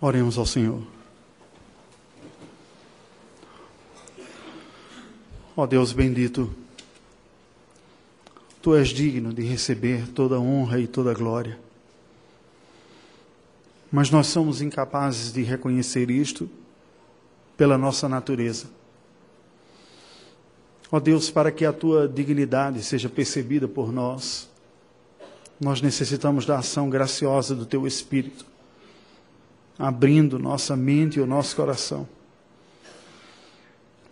Oremos ao Senhor. Ó oh Deus bendito, Tu és digno de receber toda honra e toda glória. Mas nós somos incapazes de reconhecer isto pela nossa natureza. Ó Deus, para que a tua dignidade seja percebida por nós, nós necessitamos da ação graciosa do teu Espírito, abrindo nossa mente e o nosso coração,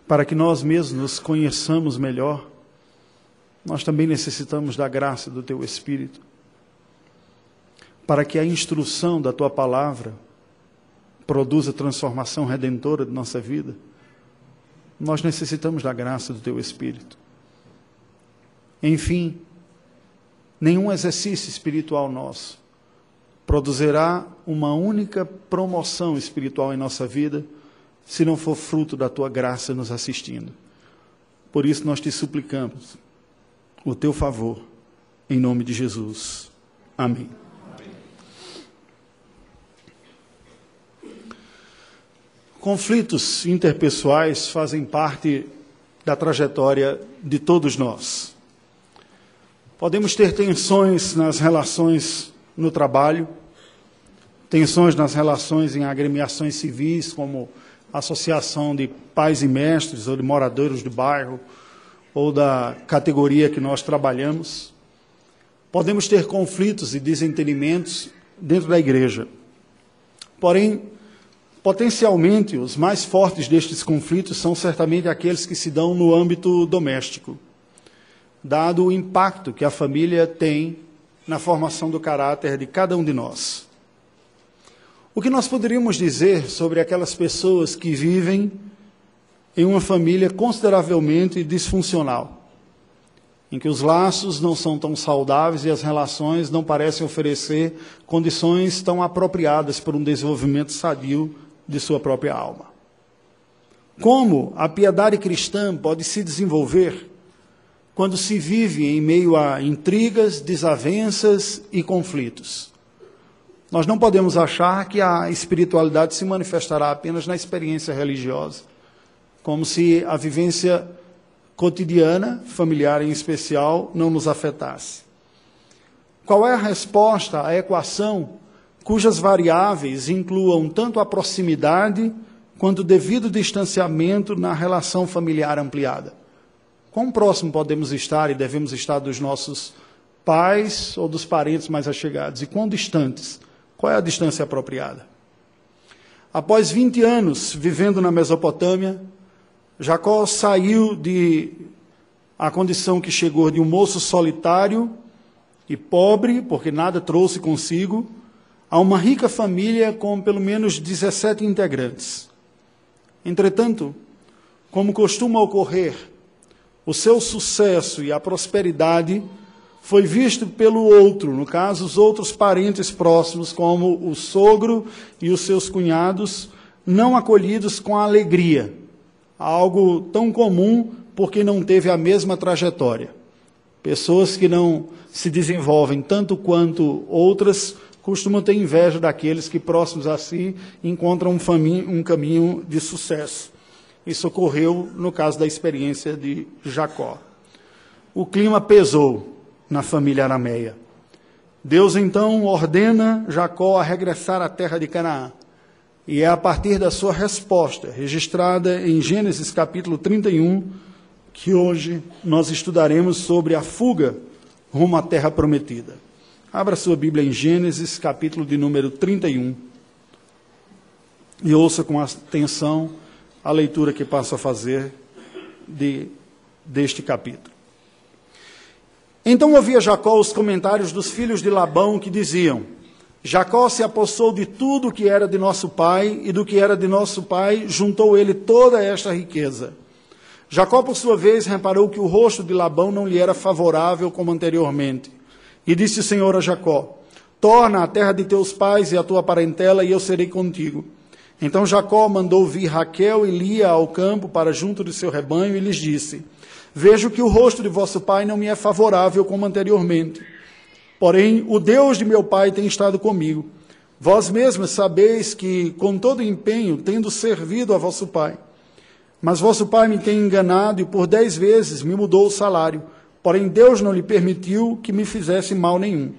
para que nós mesmos nos conheçamos melhor. Nós também necessitamos da graça do teu Espírito, para que a instrução da tua palavra produza transformação redentora de nossa vida. Nós necessitamos da graça do teu Espírito. Enfim, nenhum exercício espiritual nosso produzirá uma única promoção espiritual em nossa vida se não for fruto da tua graça nos assistindo. Por isso nós te suplicamos o teu favor, em nome de Jesus. Amém. Conflitos interpessoais fazem parte da trajetória de todos nós. Podemos ter tensões nas relações no trabalho, tensões nas relações em agremiações civis, como associação de pais e mestres ou de moradores do bairro ou da categoria que nós trabalhamos. Podemos ter conflitos e desentendimentos dentro da igreja. Porém, potencialmente, os mais fortes destes conflitos são certamente aqueles que se dão no âmbito doméstico dado o impacto que a família tem na formação do caráter de cada um de nós. O que nós poderíamos dizer sobre aquelas pessoas que vivem em uma família consideravelmente disfuncional, em que os laços não são tão saudáveis e as relações não parecem oferecer condições tão apropriadas para um desenvolvimento sadio de sua própria alma? Como a piedade cristã pode se desenvolver quando se vive em meio a intrigas, desavenças e conflitos. Nós não podemos achar que a espiritualidade se manifestará apenas na experiência religiosa, como se a vivência cotidiana, familiar em especial, não nos afetasse. Qual é a resposta à equação cujas variáveis incluam tanto a proximidade quanto o devido distanciamento na relação familiar ampliada? Quão próximo podemos estar e devemos estar dos nossos pais ou dos parentes mais achegados? E quão distantes? Qual é a distância apropriada? Após 20 anos vivendo na Mesopotâmia, Jacó saiu de a condição que chegou de um moço solitário e pobre, porque nada trouxe consigo, a uma rica família com pelo menos 17 integrantes. Entretanto, como costuma ocorrer o seu sucesso e a prosperidade foi visto pelo outro, no caso, os outros parentes próximos, como o sogro e os seus cunhados, não acolhidos com alegria. Algo tão comum porque não teve a mesma trajetória. Pessoas que não se desenvolvem tanto quanto outras costumam ter inveja daqueles que, próximos a si, encontram um, um caminho de sucesso. Isso ocorreu no caso da experiência de Jacó. O clima pesou na família arameia. Deus então ordena Jacó a regressar à terra de Canaã. E é a partir da sua resposta, registrada em Gênesis capítulo 31, que hoje nós estudaremos sobre a fuga rumo à terra prometida. Abra sua Bíblia em Gênesis capítulo de número 31 e ouça com atenção a leitura que passo a fazer de, deste capítulo. Então ouvia Jacó os comentários dos filhos de Labão que diziam: Jacó se apossou de tudo que era de nosso pai, e do que era de nosso pai juntou ele toda esta riqueza. Jacó, por sua vez, reparou que o rosto de Labão não lhe era favorável como anteriormente. E disse o Senhor a Jacó: Torna a terra de teus pais e a tua parentela, e eu serei contigo. Então Jacó mandou vir Raquel e Lia ao campo para junto de seu rebanho e lhes disse: Vejo que o rosto de vosso pai não me é favorável como anteriormente. Porém, o Deus de meu pai tem estado comigo. Vós mesmos sabeis que, com todo empenho, tendo servido a vosso pai, mas vosso pai me tem enganado e por dez vezes me mudou o salário. Porém, Deus não lhe permitiu que me fizesse mal nenhum.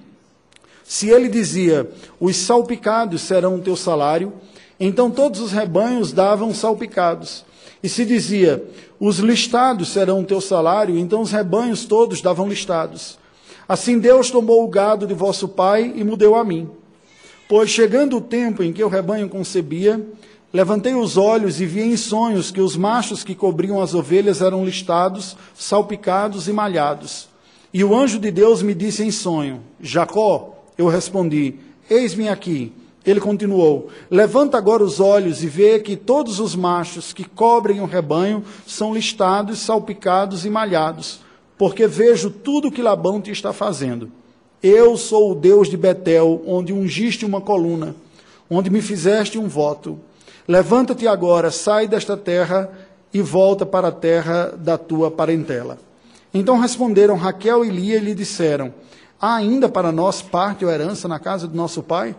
Se ele dizia, os salpicados serão o teu salário, então todos os rebanhos davam salpicados. E se dizia, os listados serão o teu salário, então os rebanhos todos davam listados. Assim Deus tomou o gado de vosso pai e mudou a mim. Pois chegando o tempo em que o rebanho concebia, Levantei os olhos e vi em sonhos que os machos que cobriam as ovelhas eram listados, salpicados e malhados. E o anjo de Deus me disse em sonho: Jacó. Eu respondi: Eis-me aqui. Ele continuou: Levanta agora os olhos e vê que todos os machos que cobrem o rebanho são listados, salpicados e malhados, porque vejo tudo que Labão te está fazendo. Eu sou o Deus de Betel, onde ungiste uma coluna, onde me fizeste um voto. Levanta-te agora, sai desta terra e volta para a terra da tua parentela. Então responderam Raquel e Lia e lhe disseram: Há ainda para nós parte ou herança na casa do nosso pai?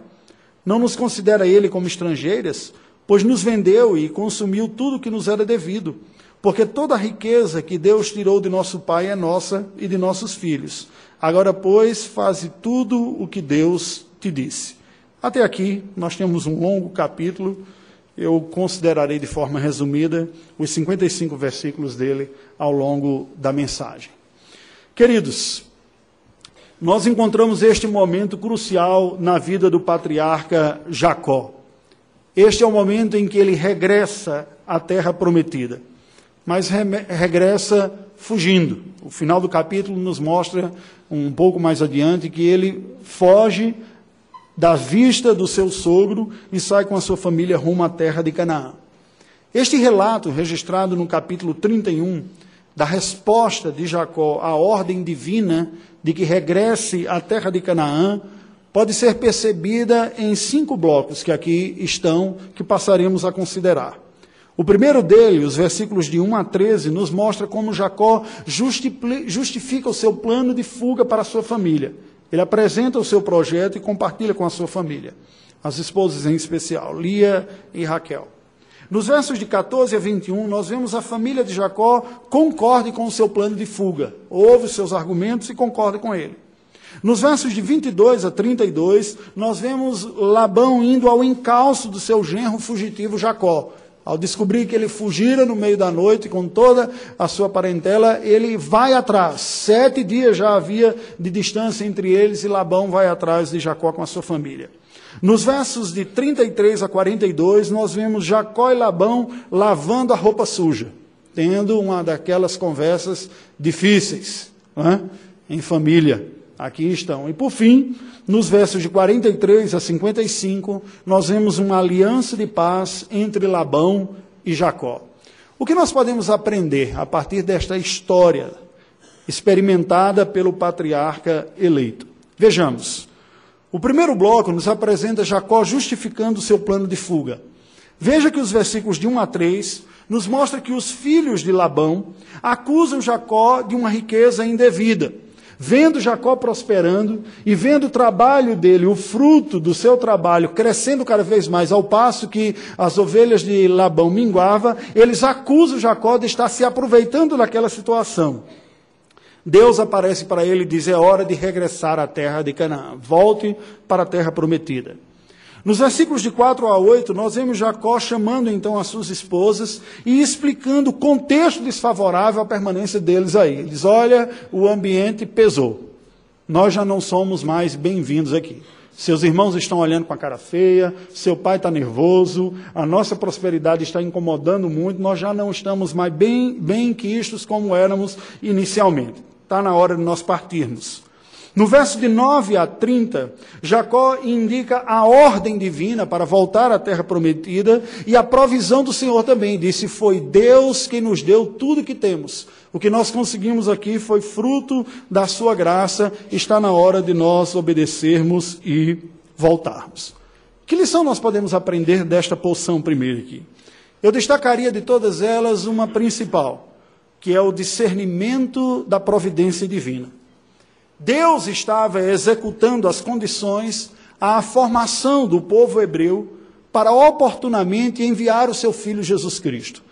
Não nos considera ele como estrangeiras? Pois nos vendeu e consumiu tudo que nos era devido. Porque toda a riqueza que Deus tirou de nosso pai é nossa e de nossos filhos. Agora, pois, faze tudo o que Deus te disse. Até aqui, nós temos um longo capítulo eu considerarei de forma resumida os 55 versículos dele ao longo da mensagem. Queridos, nós encontramos este momento crucial na vida do patriarca Jacó. Este é o momento em que ele regressa à terra prometida, mas regressa fugindo. O final do capítulo nos mostra um pouco mais adiante que ele foge da vista do seu sogro e sai com a sua família rumo à terra de Canaã. Este relato, registrado no capítulo 31, da resposta de Jacó à ordem divina de que regresse à terra de Canaã, pode ser percebida em cinco blocos que aqui estão, que passaremos a considerar. O primeiro dele, os versículos de 1 a 13, nos mostra como Jacó justifica o seu plano de fuga para a sua família. Ele apresenta o seu projeto e compartilha com a sua família, as esposas em especial, Lia e Raquel. Nos versos de 14 a 21, nós vemos a família de Jacó concorde com o seu plano de fuga, ouve os seus argumentos e concorda com ele. Nos versos de 22 a 32, nós vemos Labão indo ao encalço do seu genro fugitivo Jacó, ao descobrir que ele fugira no meio da noite com toda a sua parentela, ele vai atrás. Sete dias já havia de distância entre eles e Labão vai atrás de Jacó com a sua família. Nos versos de 33 a 42, nós vemos Jacó e Labão lavando a roupa suja, tendo uma daquelas conversas difíceis é? em família. Aqui estão. E por fim, nos versos de 43 a 55, nós vemos uma aliança de paz entre Labão e Jacó. O que nós podemos aprender a partir desta história experimentada pelo patriarca eleito? Vejamos. O primeiro bloco nos apresenta Jacó justificando o seu plano de fuga. Veja que os versículos de 1 a 3 nos mostra que os filhos de Labão acusam Jacó de uma riqueza indevida. Vendo Jacó prosperando e vendo o trabalho dele, o fruto do seu trabalho crescendo cada vez mais, ao passo que as ovelhas de Labão minguava, eles acusam Jacó de estar se aproveitando daquela situação. Deus aparece para ele e diz: É hora de regressar à terra de Canaã. Volte para a terra prometida. Nos versículos de 4 a 8, nós vemos Jacó chamando então as suas esposas e explicando o contexto desfavorável à permanência deles aí. Ele diz: Olha, o ambiente pesou. Nós já não somos mais bem-vindos aqui. Seus irmãos estão olhando com a cara feia, seu pai está nervoso, a nossa prosperidade está incomodando muito, nós já não estamos mais bem, bem quistos como éramos inicialmente. Está na hora de nós partirmos. No verso de 9 a 30, Jacó indica a ordem divina para voltar à terra prometida e a provisão do Senhor também. Disse: Foi Deus quem nos deu tudo que temos. O que nós conseguimos aqui foi fruto da Sua graça. Está na hora de nós obedecermos e voltarmos. Que lição nós podemos aprender desta porção primeiro aqui? Eu destacaria de todas elas uma principal, que é o discernimento da providência divina. Deus estava executando as condições à formação do povo hebreu para oportunamente enviar o seu filho Jesus Cristo.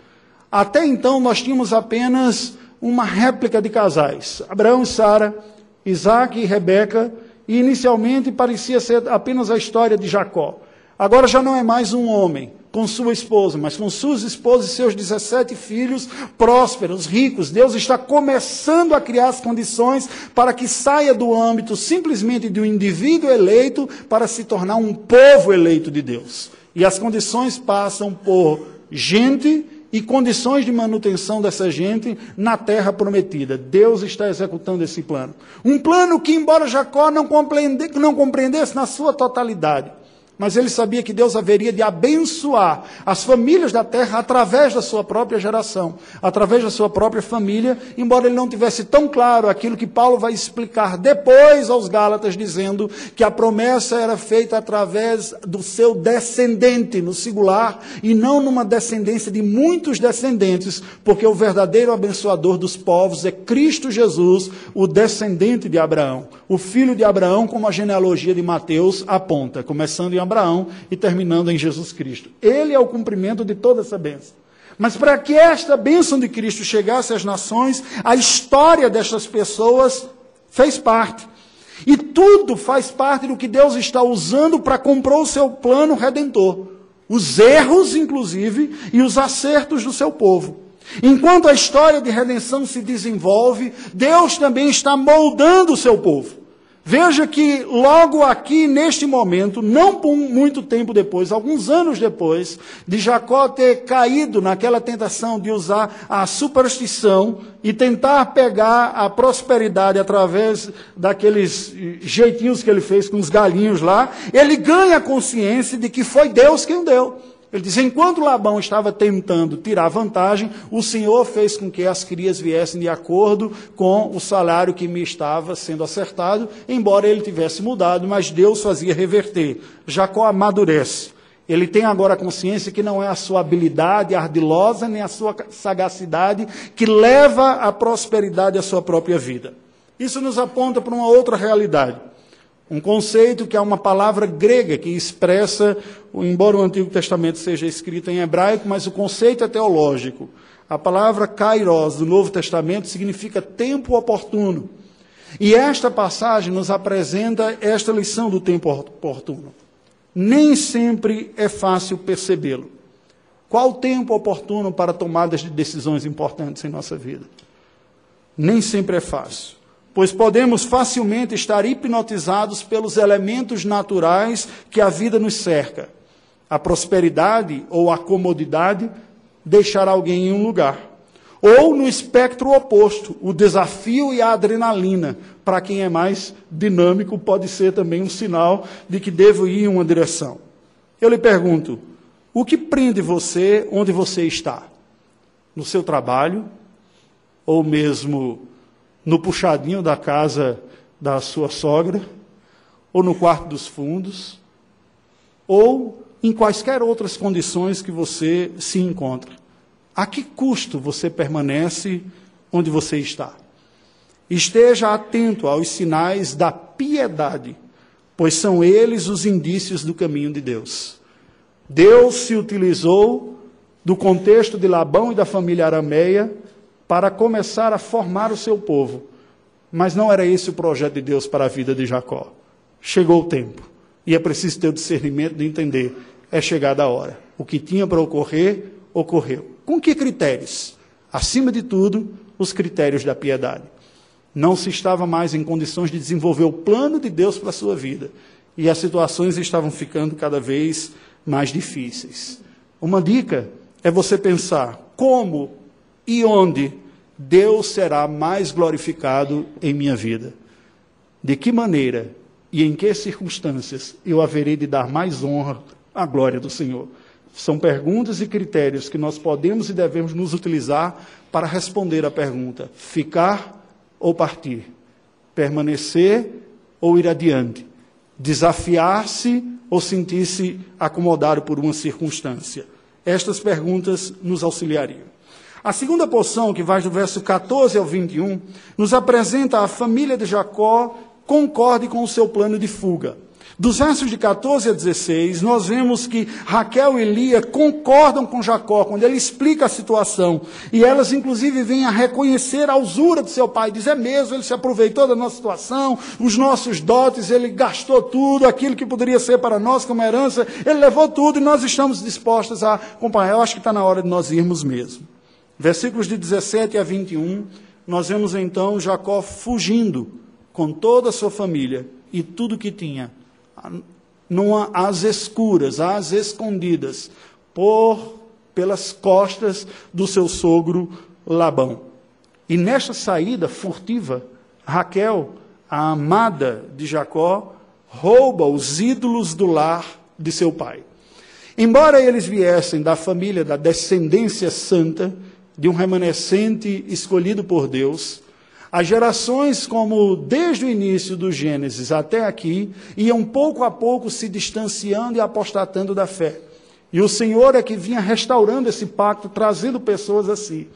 Até então nós tínhamos apenas uma réplica de casais, Abraão e Sara, Isaac e Rebeca, e inicialmente parecia ser apenas a história de Jacó. Agora já não é mais um homem com sua esposa, mas com suas esposas e seus 17 filhos prósperos, ricos. Deus está começando a criar as condições para que saia do âmbito simplesmente de um indivíduo eleito para se tornar um povo eleito de Deus. E as condições passam por gente e condições de manutenção dessa gente na terra prometida. Deus está executando esse plano. Um plano que, embora Jacó não, compreende, não compreendesse na sua totalidade, mas ele sabia que Deus haveria de abençoar as famílias da terra através da sua própria geração, através da sua própria família, embora ele não tivesse tão claro aquilo que Paulo vai explicar depois aos Gálatas, dizendo que a promessa era feita através do seu descendente, no singular, e não numa descendência de muitos descendentes, porque o verdadeiro abençoador dos povos é Cristo Jesus, o descendente de Abraão, o filho de Abraão, como a genealogia de Mateus aponta, começando em Abraão e terminando em Jesus Cristo. Ele é o cumprimento de toda essa bênção. Mas para que esta bênção de Cristo chegasse às nações, a história destas pessoas fez parte. E tudo faz parte do que Deus está usando para comprar o seu plano redentor. Os erros, inclusive, e os acertos do seu povo. Enquanto a história de redenção se desenvolve, Deus também está moldando o seu povo. Veja que logo aqui, neste momento, não muito tempo depois, alguns anos depois, de Jacó ter caído naquela tentação de usar a superstição e tentar pegar a prosperidade através daqueles jeitinhos que ele fez com os galinhos lá, ele ganha consciência de que foi Deus quem deu. Ele diz: enquanto Labão estava tentando tirar vantagem, o Senhor fez com que as crias viessem de acordo com o salário que me estava sendo acertado, embora ele tivesse mudado, mas Deus fazia reverter. Jacó amadurece. Ele tem agora a consciência que não é a sua habilidade ardilosa, nem a sua sagacidade que leva à prosperidade à sua própria vida. Isso nos aponta para uma outra realidade. Um conceito que é uma palavra grega que expressa, embora o Antigo Testamento seja escrito em hebraico, mas o conceito é teológico. A palavra kairos do Novo Testamento significa tempo oportuno. E esta passagem nos apresenta esta lição do tempo oportuno. Nem sempre é fácil percebê-lo. Qual o tempo oportuno para tomadas de decisões importantes em nossa vida? Nem sempre é fácil pois podemos facilmente estar hipnotizados pelos elementos naturais que a vida nos cerca. A prosperidade ou a comodidade deixar alguém em um lugar. Ou no espectro oposto, o desafio e a adrenalina. Para quem é mais dinâmico, pode ser também um sinal de que devo ir em uma direção. Eu lhe pergunto: o que prende você onde você está? No seu trabalho? Ou mesmo no puxadinho da casa da sua sogra, ou no quarto dos fundos, ou em quaisquer outras condições que você se encontra. A que custo você permanece onde você está? Esteja atento aos sinais da piedade, pois são eles os indícios do caminho de Deus. Deus se utilizou do contexto de Labão e da família arameia para começar a formar o seu povo. Mas não era esse o projeto de Deus para a vida de Jacó. Chegou o tempo. E é preciso ter o discernimento de entender. É chegada a hora. O que tinha para ocorrer, ocorreu. Com que critérios? Acima de tudo, os critérios da piedade. Não se estava mais em condições de desenvolver o plano de Deus para a sua vida. E as situações estavam ficando cada vez mais difíceis. Uma dica é você pensar como e onde Deus será mais glorificado em minha vida. De que maneira e em que circunstâncias eu haverei de dar mais honra à glória do Senhor? São perguntas e critérios que nós podemos e devemos nos utilizar para responder à pergunta: ficar ou partir? Permanecer ou ir adiante? Desafiar-se ou sentir-se acomodado por uma circunstância? Estas perguntas nos auxiliariam. A segunda porção, que vai do verso 14 ao 21, nos apresenta a família de Jacó concorde com o seu plano de fuga. Dos versos de 14 a 16, nós vemos que Raquel e Lia concordam com Jacó quando ele explica a situação. E elas, inclusive, vêm a reconhecer a usura de seu pai. Diz: é mesmo, ele se aproveitou da nossa situação, os nossos dotes, ele gastou tudo, aquilo que poderia ser para nós como herança, ele levou tudo e nós estamos dispostos a acompanhar. Eu acho que está na hora de nós irmos mesmo. Versículos de 17 a 21, nós vemos então Jacó fugindo com toda a sua família e tudo que tinha numa, às escuras, às escondidas, por pelas costas do seu sogro Labão. E nesta saída furtiva, Raquel, a amada de Jacó, rouba os ídolos do lar de seu pai. Embora eles viessem da família, da descendência santa, de um remanescente escolhido por Deus, as gerações, como desde o início do Gênesis até aqui, iam pouco a pouco se distanciando e apostatando da fé. E o Senhor é que vinha restaurando esse pacto, trazendo pessoas assim.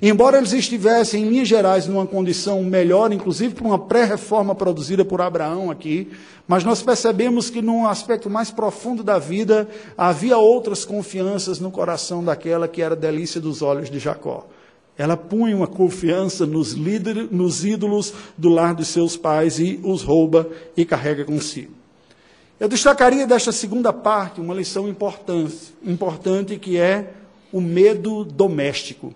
Embora eles estivessem, em linhas gerais, numa condição melhor, inclusive por uma pré-reforma produzida por Abraão aqui, mas nós percebemos que, num aspecto mais profundo da vida, havia outras confianças no coração daquela que era delícia dos olhos de Jacó. Ela punha uma confiança nos, líderes, nos ídolos do lar dos seus pais e os rouba e carrega consigo. Eu destacaria desta segunda parte uma lição importante, importante que é o medo doméstico.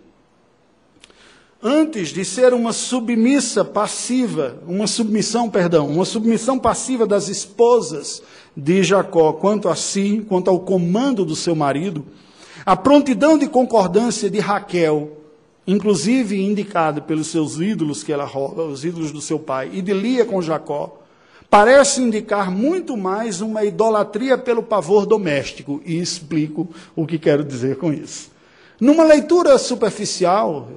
Antes de ser uma submissa passiva, uma submissão, perdão, uma submissão passiva das esposas de Jacó quanto a si, quanto ao comando do seu marido, a prontidão de concordância de Raquel inclusive indicado pelos seus ídolos que ela rouba, os ídolos do seu pai, e de Lia com Jacó, parece indicar muito mais uma idolatria pelo pavor doméstico, e explico o que quero dizer com isso. Numa leitura superficial,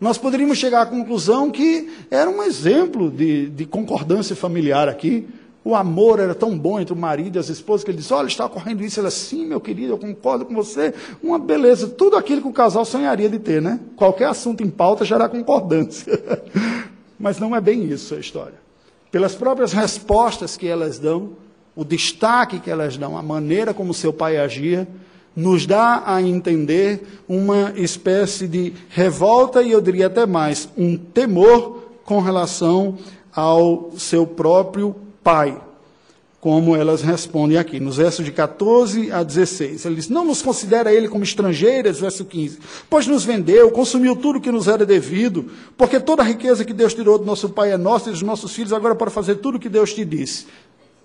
nós poderíamos chegar à conclusão que era um exemplo de, de concordância familiar aqui, o amor era tão bom entre o marido e as esposas que ele disse: Olha, está ocorrendo isso. Ela, sim, meu querido, eu concordo com você. Uma beleza, tudo aquilo que o casal sonharia de ter, né? Qualquer assunto em pauta gera concordância. Mas não é bem isso a história. Pelas próprias respostas que elas dão, o destaque que elas dão, a maneira como seu pai agia, nos dá a entender uma espécie de revolta e eu diria até mais, um temor com relação ao seu próprio Pai, como elas respondem aqui, nos versos de 14 a 16. Ele diz: Não nos considera ele como estrangeiras, verso 15, pois nos vendeu, consumiu tudo que nos era devido, porque toda a riqueza que Deus tirou do nosso pai é nossa e dos nossos filhos, agora para fazer tudo o que Deus te disse.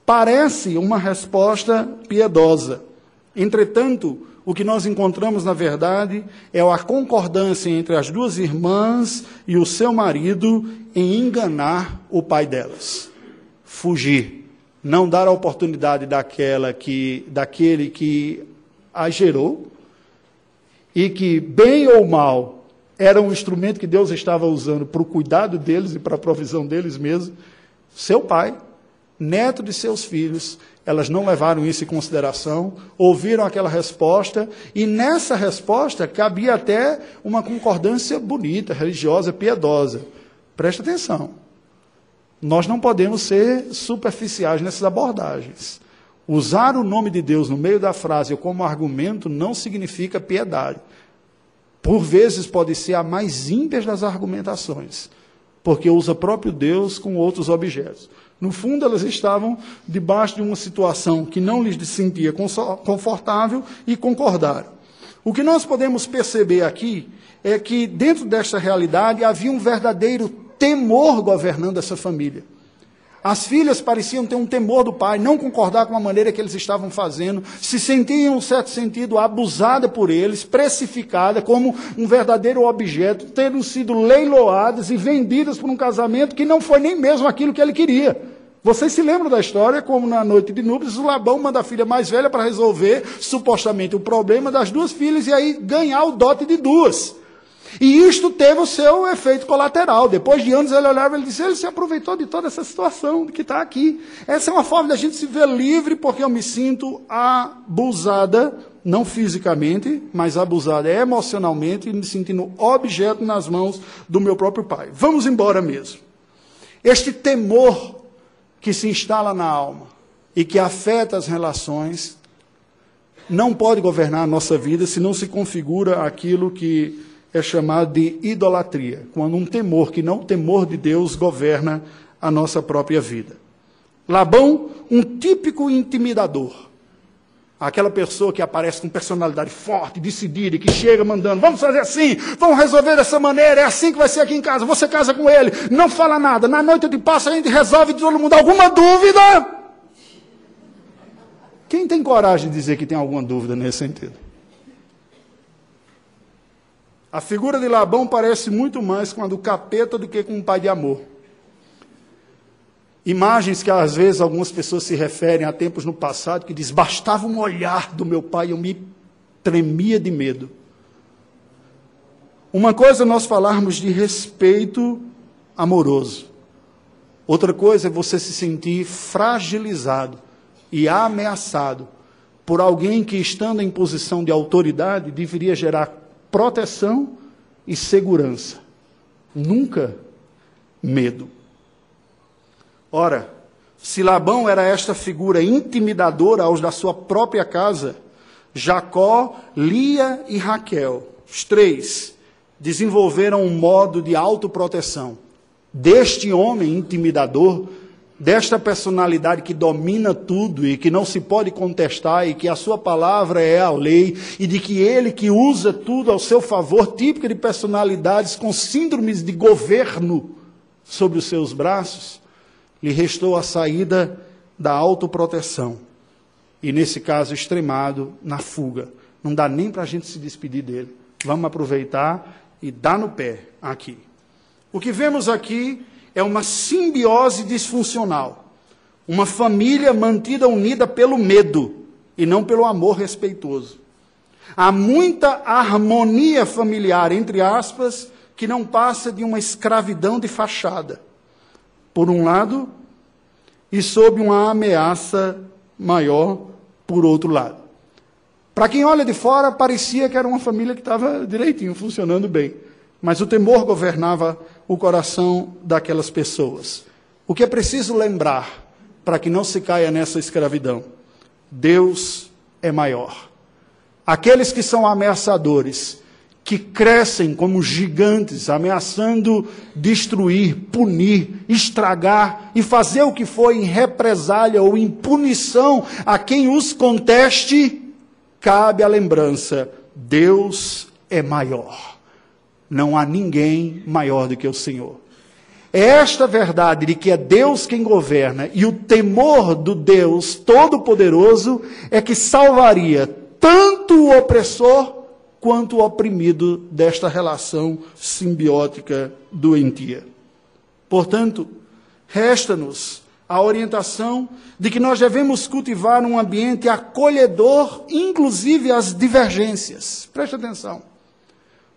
Parece uma resposta piedosa. Entretanto, o que nós encontramos, na verdade, é a concordância entre as duas irmãs e o seu marido em enganar o pai delas. Fugir, não dar a oportunidade daquela que, daquele que a gerou e que, bem ou mal, era um instrumento que Deus estava usando para o cuidado deles e para a provisão deles mesmos, seu pai, neto de seus filhos, elas não levaram isso em consideração, ouviram aquela resposta, e nessa resposta cabia até uma concordância bonita, religiosa, piedosa. Presta atenção. Nós não podemos ser superficiais nessas abordagens. Usar o nome de Deus no meio da frase ou como argumento não significa piedade. Por vezes pode ser a mais ímpia das argumentações, porque usa próprio Deus com outros objetos. No fundo, elas estavam debaixo de uma situação que não lhes sentia confortável e concordaram. O que nós podemos perceber aqui é que, dentro desta realidade, havia um verdadeiro temor governando essa família. As filhas pareciam ter um temor do pai, não concordar com a maneira que eles estavam fazendo, se sentiam, em um certo sentido, abusada por eles, precificada como um verdadeiro objeto, tendo sido leiloadas e vendidas por um casamento que não foi nem mesmo aquilo que ele queria. Vocês se lembram da história, como na noite de núpcias, o Labão manda a filha mais velha para resolver, supostamente, o problema das duas filhas e aí ganhar o dote de duas. E isto teve o seu efeito colateral. Depois de anos ele olhava e disse: ele se aproveitou de toda essa situação que está aqui. Essa é uma forma da gente se ver livre, porque eu me sinto abusada, não fisicamente, mas abusada emocionalmente, e me sentindo objeto nas mãos do meu próprio pai. Vamos embora mesmo. Este temor que se instala na alma, e que afeta as relações, não pode governar a nossa vida se não se configura aquilo que é chamado de idolatria, quando um temor que não o temor de Deus governa a nossa própria vida. Labão, um típico intimidador. Aquela pessoa que aparece com personalidade forte, decidida, e que chega mandando, vamos fazer assim, vamos resolver dessa maneira, é assim que vai ser aqui em casa, você casa com ele, não fala nada, na noite de passo a gente resolve todo mundo. Alguma dúvida? Quem tem coragem de dizer que tem alguma dúvida nesse sentido? A figura de Labão parece muito mais com a do capeta do que com um pai de amor. Imagens que às vezes algumas pessoas se referem a tempos no passado, que diz, bastava um olhar do meu pai, eu me tremia de medo. Uma coisa é nós falarmos de respeito amoroso. Outra coisa é você se sentir fragilizado e ameaçado por alguém que, estando em posição de autoridade, deveria gerar proteção e segurança. Nunca medo. Ora, se Labão era esta figura intimidadora aos da sua própria casa, Jacó, Lia e Raquel, os três, desenvolveram um modo de autoproteção. Deste homem intimidador, desta personalidade que domina tudo e que não se pode contestar e que a sua palavra é a lei e de que ele que usa tudo ao seu favor, típica de personalidades com síndromes de governo sobre os seus braços, lhe restou a saída da autoproteção. E nesse caso extremado, na fuga. Não dá nem para a gente se despedir dele. Vamos aproveitar e dar no pé aqui. O que vemos aqui é uma simbiose disfuncional. Uma família mantida unida pelo medo e não pelo amor respeitoso. Há muita harmonia familiar, entre aspas, que não passa de uma escravidão de fachada por um lado, e sob uma ameaça maior, por outro lado. Para quem olha de fora, parecia que era uma família que estava direitinho, funcionando bem. Mas o temor governava o coração daquelas pessoas. O que é preciso lembrar para que não se caia nessa escravidão? Deus é maior. Aqueles que são ameaçadores que crescem como gigantes, ameaçando destruir, punir, estragar e fazer o que for em represália ou em punição a quem os conteste, cabe a lembrança: Deus é maior. Não há ninguém maior do que o Senhor. É esta verdade de que é Deus quem governa e o temor do Deus Todo-Poderoso é que salvaria tanto o opressor quanto o oprimido desta relação simbiótica doentia. Portanto, resta-nos a orientação de que nós devemos cultivar um ambiente acolhedor, inclusive às divergências. Preste atenção.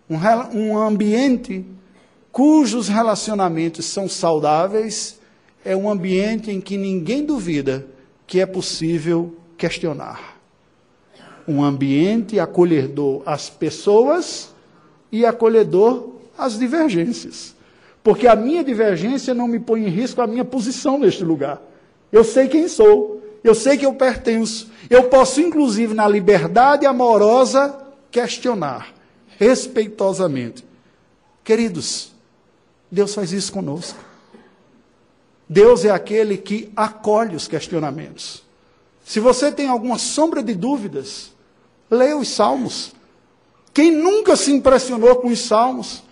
Um, um ambiente cujos relacionamentos são saudáveis é um ambiente em que ninguém duvida que é possível questionar um ambiente acolhedor às pessoas e acolhedor às divergências. Porque a minha divergência não me põe em risco a minha posição neste lugar. Eu sei quem sou, eu sei que eu pertenço. Eu posso, inclusive, na liberdade amorosa, questionar, respeitosamente. Queridos, Deus faz isso conosco. Deus é aquele que acolhe os questionamentos. Se você tem alguma sombra de dúvidas, Leia os salmos. Quem nunca se impressionou com os salmos?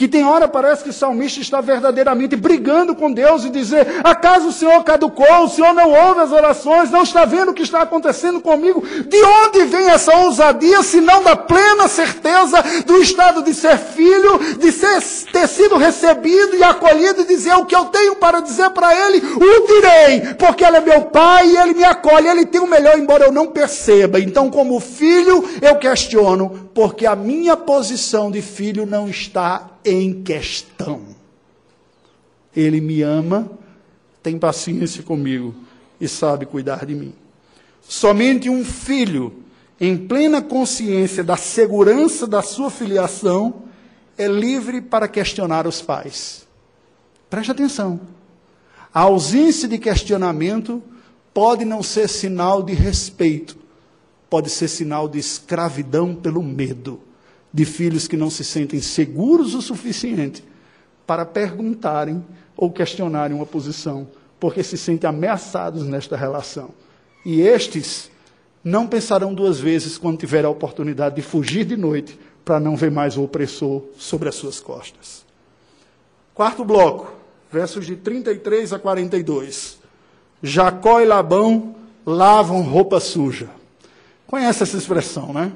Que tem hora parece que o salmista está verdadeiramente brigando com Deus e dizer: acaso o Senhor caducou, o Senhor não ouve as orações, não está vendo o que está acontecendo comigo? De onde vem essa ousadia, se não da plena certeza do estado de ser filho, de ser, ter sido recebido e acolhido e dizer o que eu tenho para dizer para Ele, o direi, porque Ele é meu Pai e Ele me acolhe, Ele tem o melhor, embora eu não perceba. Então, como filho, eu questiono, porque a minha posição de filho não está em questão. Ele me ama, tem paciência comigo e sabe cuidar de mim. Somente um filho, em plena consciência da segurança da sua filiação, é livre para questionar os pais. Preste atenção. A ausência de questionamento pode não ser sinal de respeito, pode ser sinal de escravidão pelo medo, de filhos que não se sentem seguros o suficiente para perguntarem ou questionarem uma posição, porque se sentem ameaçados nesta relação. E estes não pensarão duas vezes quando tiver a oportunidade de fugir de noite para não ver mais o opressor sobre as suas costas. Quarto bloco, versos de 33 a 42. Jacó e Labão lavam roupa suja. Conhece essa expressão, né?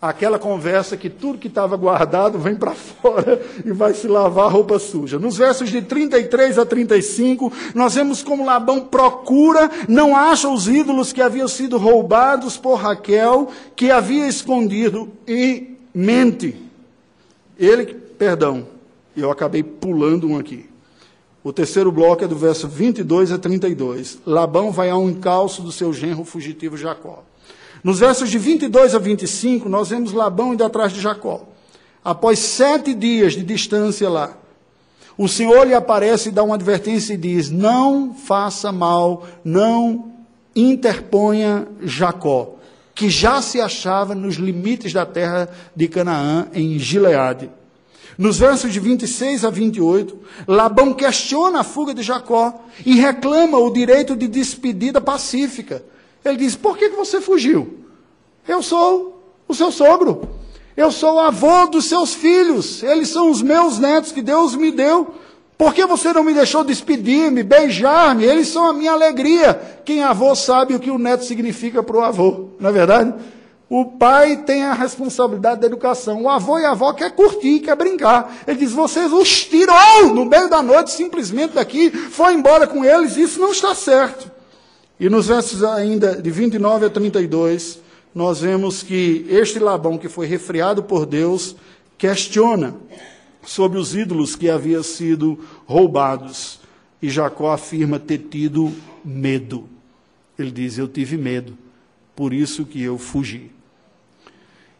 Aquela conversa que tudo que estava guardado vem para fora e vai se lavar roupa suja. Nos versos de 33 a 35, nós vemos como Labão procura, não acha os ídolos que haviam sido roubados por Raquel, que havia escondido, e mente. Ele, perdão, eu acabei pulando um aqui. O terceiro bloco é do verso 22 a 32. Labão vai ao encalço do seu genro fugitivo Jacó. Nos versos de 22 a 25, nós vemos Labão indo atrás de Jacó. Após sete dias de distância lá, o Senhor lhe aparece e dá uma advertência e diz: Não faça mal, não interponha Jacó, que já se achava nos limites da terra de Canaã, em Gileade. Nos versos de 26 a 28, Labão questiona a fuga de Jacó e reclama o direito de despedida pacífica. Ele diz: Por que você fugiu? Eu sou o seu sogro. Eu sou o avô dos seus filhos. Eles são os meus netos que Deus me deu. Por que você não me deixou despedir-me, beijar-me? Eles são a minha alegria. Quem avô sabe o que o neto significa para o avô, não é verdade? O pai tem a responsabilidade da educação. O avô e a avó quer curtir, quer brincar. Ele diz: vocês os tirou no meio da noite, simplesmente daqui, foi embora com eles. Isso não está certo. E nos versos ainda de 29 a 32, nós vemos que este Labão, que foi refriado por Deus, questiona sobre os ídolos que haviam sido roubados. E Jacó afirma ter tido medo. Ele diz: Eu tive medo, por isso que eu fugi.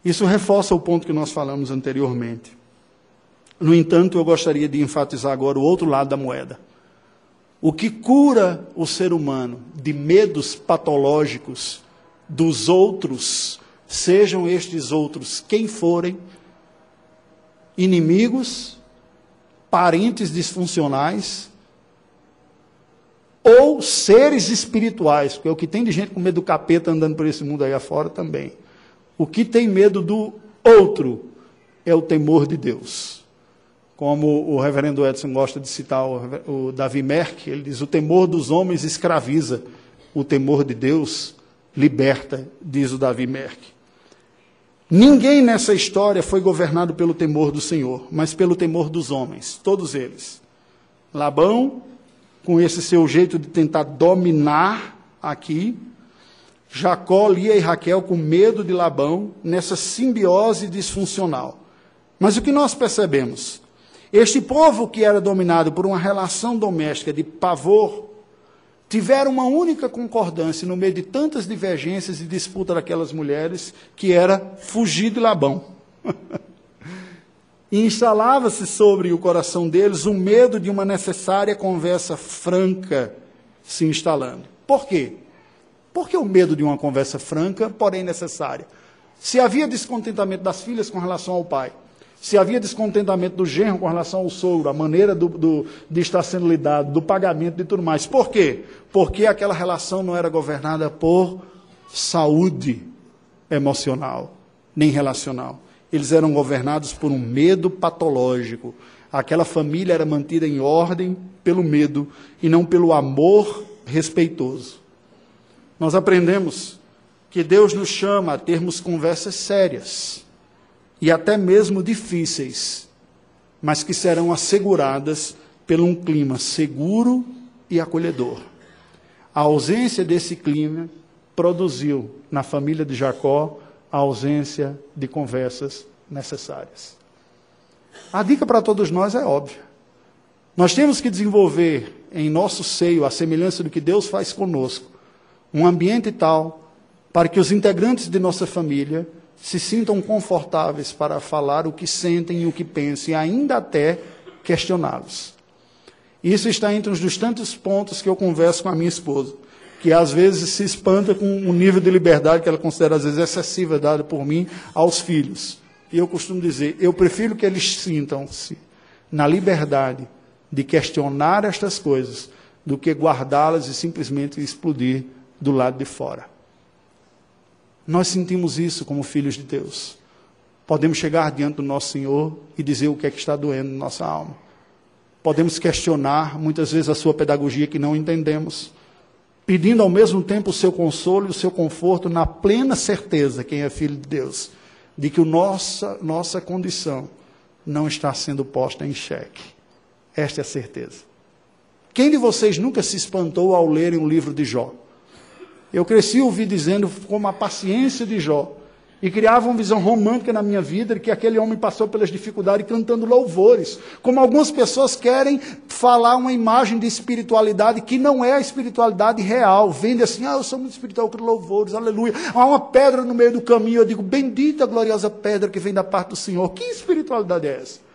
Isso reforça o ponto que nós falamos anteriormente. No entanto, eu gostaria de enfatizar agora o outro lado da moeda. O que cura o ser humano de medos patológicos dos outros, sejam estes outros quem forem, inimigos, parentes disfuncionais, ou seres espirituais, porque é o que tem de gente com medo do capeta andando por esse mundo aí afora também. O que tem medo do outro é o temor de Deus como o reverendo Edson gosta de citar o, Davi Merck, ele diz: o temor dos homens escraviza, o temor de Deus liberta, diz o Davi Merck. Ninguém nessa história foi governado pelo temor do Senhor, mas pelo temor dos homens, todos eles. Labão, com esse seu jeito de tentar dominar aqui, Jacó, Lia e Raquel com medo de Labão, nessa simbiose disfuncional. Mas o que nós percebemos? Este povo que era dominado por uma relação doméstica de pavor, tiveram uma única concordância no meio de tantas divergências e disputa daquelas mulheres, que era fugir de Labão. e instalava-se sobre o coração deles o medo de uma necessária conversa franca se instalando. Por quê? Por que o medo de uma conversa franca, porém necessária? Se havia descontentamento das filhas com relação ao pai, se havia descontentamento do genro com relação ao sogro, a maneira do, do, de estar sendo lidado, do pagamento e tudo mais. Por quê? Porque aquela relação não era governada por saúde emocional, nem relacional. Eles eram governados por um medo patológico. Aquela família era mantida em ordem pelo medo e não pelo amor respeitoso. Nós aprendemos que Deus nos chama a termos conversas sérias e até mesmo difíceis, mas que serão asseguradas por um clima seguro e acolhedor. A ausência desse clima produziu na família de Jacó a ausência de conversas necessárias. A dica para todos nós é óbvia. Nós temos que desenvolver em nosso seio, a semelhança do que Deus faz conosco, um ambiente tal para que os integrantes de nossa família se sintam confortáveis para falar o que sentem e o que pensam, e ainda até questioná-los. Isso está entre um dos tantos pontos que eu converso com a minha esposa. que às vezes se espanta com o nível de liberdade que ela considera às vezes excessiva dada por mim aos filhos. E eu costumo dizer, eu prefiro que eles sintam-se na liberdade de questionar estas coisas do que guardá-las e simplesmente explodir do lado de fora. Nós sentimos isso como filhos de Deus. Podemos chegar diante do nosso Senhor e dizer o que é que está doendo na nossa alma. Podemos questionar muitas vezes a sua pedagogia que não entendemos pedindo ao mesmo tempo o seu consolo e o seu conforto, na plena certeza, quem é filho de Deus, de que nossa, nossa condição não está sendo posta em xeque. Esta é a certeza. Quem de vocês nunca se espantou ao lerem um livro de Jó? Eu cresci ouvi dizendo como a paciência de Jó e criava uma visão romântica na minha vida de que aquele homem passou pelas dificuldades cantando louvores. Como algumas pessoas querem falar uma imagem de espiritualidade que não é a espiritualidade real. Vende assim, ah, eu sou muito espiritual com louvores, aleluia. Há uma pedra no meio do caminho, eu digo, bendita gloriosa pedra que vem da parte do Senhor. Que espiritualidade é essa?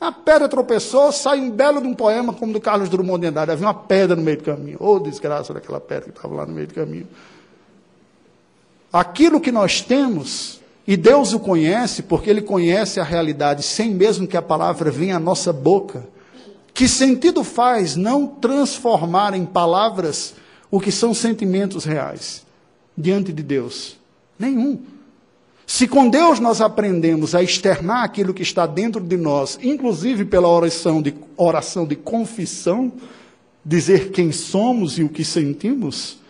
A pedra tropeçou, sai um belo de um poema como do Carlos Drummond de Andrade. Havia uma pedra no meio do caminho. Oh, desgraça daquela pedra que estava lá no meio do caminho aquilo que nós temos, e Deus o conhece, porque Ele conhece a realidade, sem mesmo que a palavra venha à nossa boca. Que sentido faz não transformar em palavras o que são sentimentos reais diante de Deus? Nenhum. Se com Deus nós aprendemos a externar aquilo que está dentro de nós, inclusive pela oração de, oração de confissão, dizer quem somos e o que sentimos,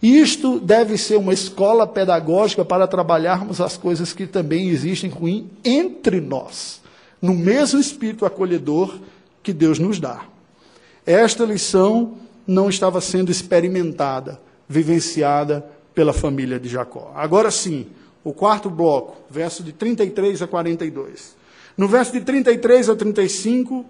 isto deve ser uma escola pedagógica para trabalharmos as coisas que também existem ruim entre nós, no mesmo espírito acolhedor que Deus nos dá. Esta lição não estava sendo experimentada, vivenciada pela família de Jacó. Agora sim, o quarto bloco, verso de 33 a 42. No verso de 33 a 35,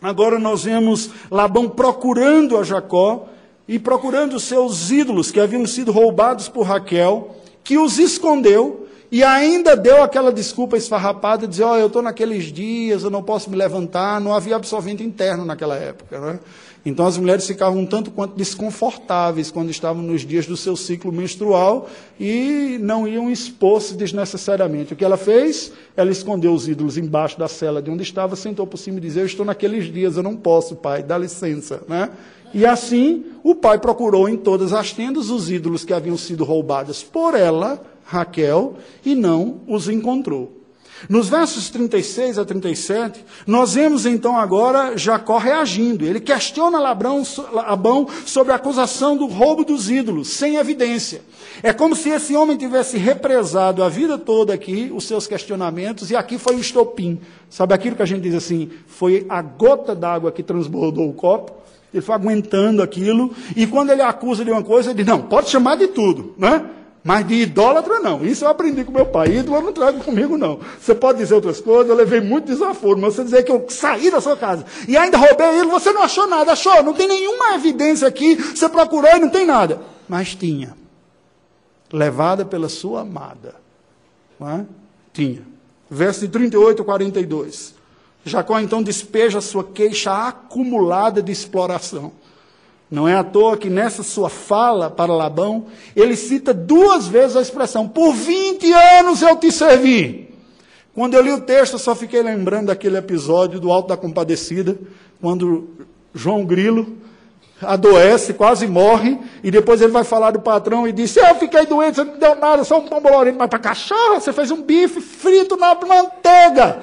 agora nós vemos Labão procurando a Jacó e procurando seus ídolos que haviam sido roubados por Raquel, que os escondeu e ainda deu aquela desculpa esfarrapada dizer: Ó, oh, eu estou naqueles dias, eu não posso me levantar. Não havia absorvente interno naquela época. Né? Então as mulheres ficavam um tanto quanto desconfortáveis quando estavam nos dias do seu ciclo menstrual e não iam expor-se desnecessariamente. O que ela fez? Ela escondeu os ídolos embaixo da cela de onde estava, sentou por cima e disse: Eu estou naqueles dias, eu não posso, pai, dá licença. Né? E assim o pai procurou em todas as tendas os ídolos que haviam sido roubados por ela, Raquel, e não os encontrou. Nos versos 36 a 37, nós vemos então agora Jacó reagindo. Ele questiona Labrão, Labão sobre a acusação do roubo dos ídolos, sem evidência. É como se esse homem tivesse represado a vida toda aqui os seus questionamentos, e aqui foi o estopim. Sabe aquilo que a gente diz assim? Foi a gota d'água que transbordou o copo? Ele foi aguentando aquilo, e quando ele acusa de uma coisa, ele diz, não, pode chamar de tudo, né? Mas de idólatra, não. Isso eu aprendi com meu pai. Ídolo eu não trago comigo, não. Você pode dizer outras coisas, eu levei muito desaforo, mas você dizer que eu saí da sua casa e ainda roubei ele, você não achou nada. Achou? Não tem nenhuma evidência aqui. Você procurou e não tem nada. Mas tinha. Levada pela sua amada. É? Tinha. Verso de 38 a 42. Jacó então despeja sua queixa acumulada de exploração. Não é à toa que nessa sua fala para Labão, ele cita duas vezes a expressão: Por 20 anos eu te servi. Quando eu li o texto, eu só fiquei lembrando daquele episódio do Alto da Compadecida, quando João Grilo adoece, quase morre, e depois ele vai falar do patrão e diz: Eu fiquei doente, você não deu nada, só um pão bolorino, mas para cachorro, você fez um bife frito na manteiga.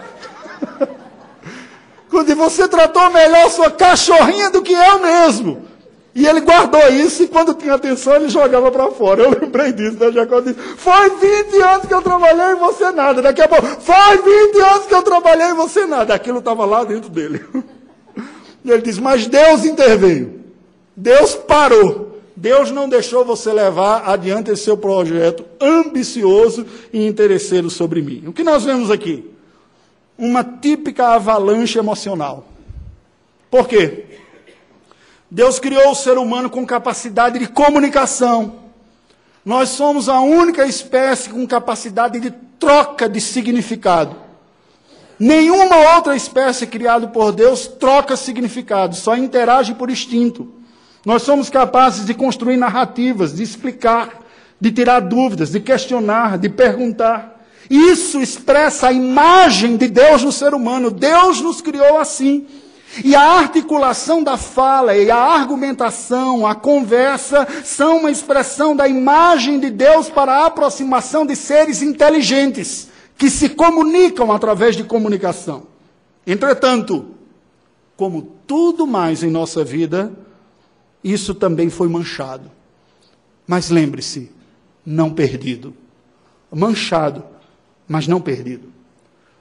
Quando você tratou melhor sua cachorrinha do que eu mesmo. E ele guardou isso e quando tinha atenção ele jogava para fora. Eu lembrei disso, né? Jacó disse, foi 20 anos que eu trabalhei e você nada. Daqui a pouco, foi 20 anos que eu trabalhei e você nada. Aquilo estava lá dentro dele. E ele diz, mas Deus interveio. Deus parou. Deus não deixou você levar adiante esse seu projeto ambicioso e interesseiro sobre mim. O que nós vemos aqui? uma típica avalanche emocional. Por quê? Deus criou o ser humano com capacidade de comunicação. Nós somos a única espécie com capacidade de troca de significado. Nenhuma outra espécie criada por Deus troca significado, só interage por instinto. Nós somos capazes de construir narrativas, de explicar, de tirar dúvidas, de questionar, de perguntar. Isso expressa a imagem de Deus no ser humano. Deus nos criou assim. E a articulação da fala e a argumentação, a conversa, são uma expressão da imagem de Deus para a aproximação de seres inteligentes, que se comunicam através de comunicação. Entretanto, como tudo mais em nossa vida, isso também foi manchado. Mas lembre-se, não perdido. Manchado, mas não perdido.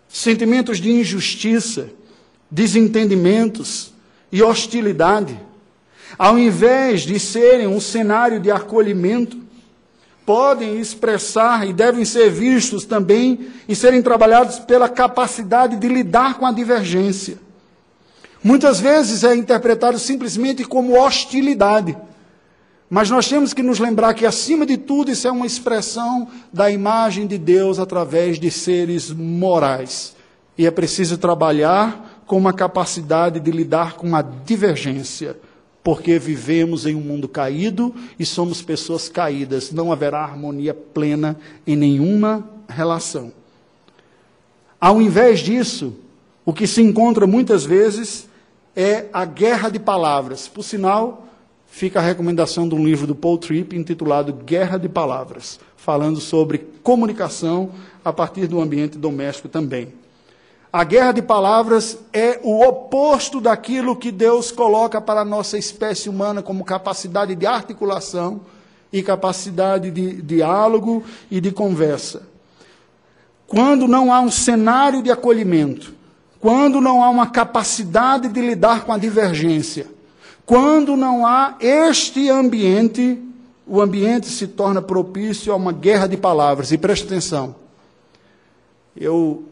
Sentimentos de injustiça, desentendimentos e hostilidade, ao invés de serem um cenário de acolhimento, podem expressar e devem ser vistos também e serem trabalhados pela capacidade de lidar com a divergência. Muitas vezes é interpretado simplesmente como hostilidade. Mas nós temos que nos lembrar que, acima de tudo, isso é uma expressão da imagem de Deus através de seres morais. E é preciso trabalhar com uma capacidade de lidar com a divergência, porque vivemos em um mundo caído e somos pessoas caídas, não haverá harmonia plena em nenhuma relação. Ao invés disso, o que se encontra muitas vezes é a guerra de palavras. Por sinal, fica a recomendação de um livro do Paul Tripp intitulado Guerra de Palavras, falando sobre comunicação a partir do ambiente doméstico também. A guerra de palavras é o oposto daquilo que Deus coloca para a nossa espécie humana como capacidade de articulação e capacidade de diálogo e de conversa. Quando não há um cenário de acolhimento, quando não há uma capacidade de lidar com a divergência, quando não há este ambiente, o ambiente se torna propício a uma guerra de palavras. E preste atenção. Eu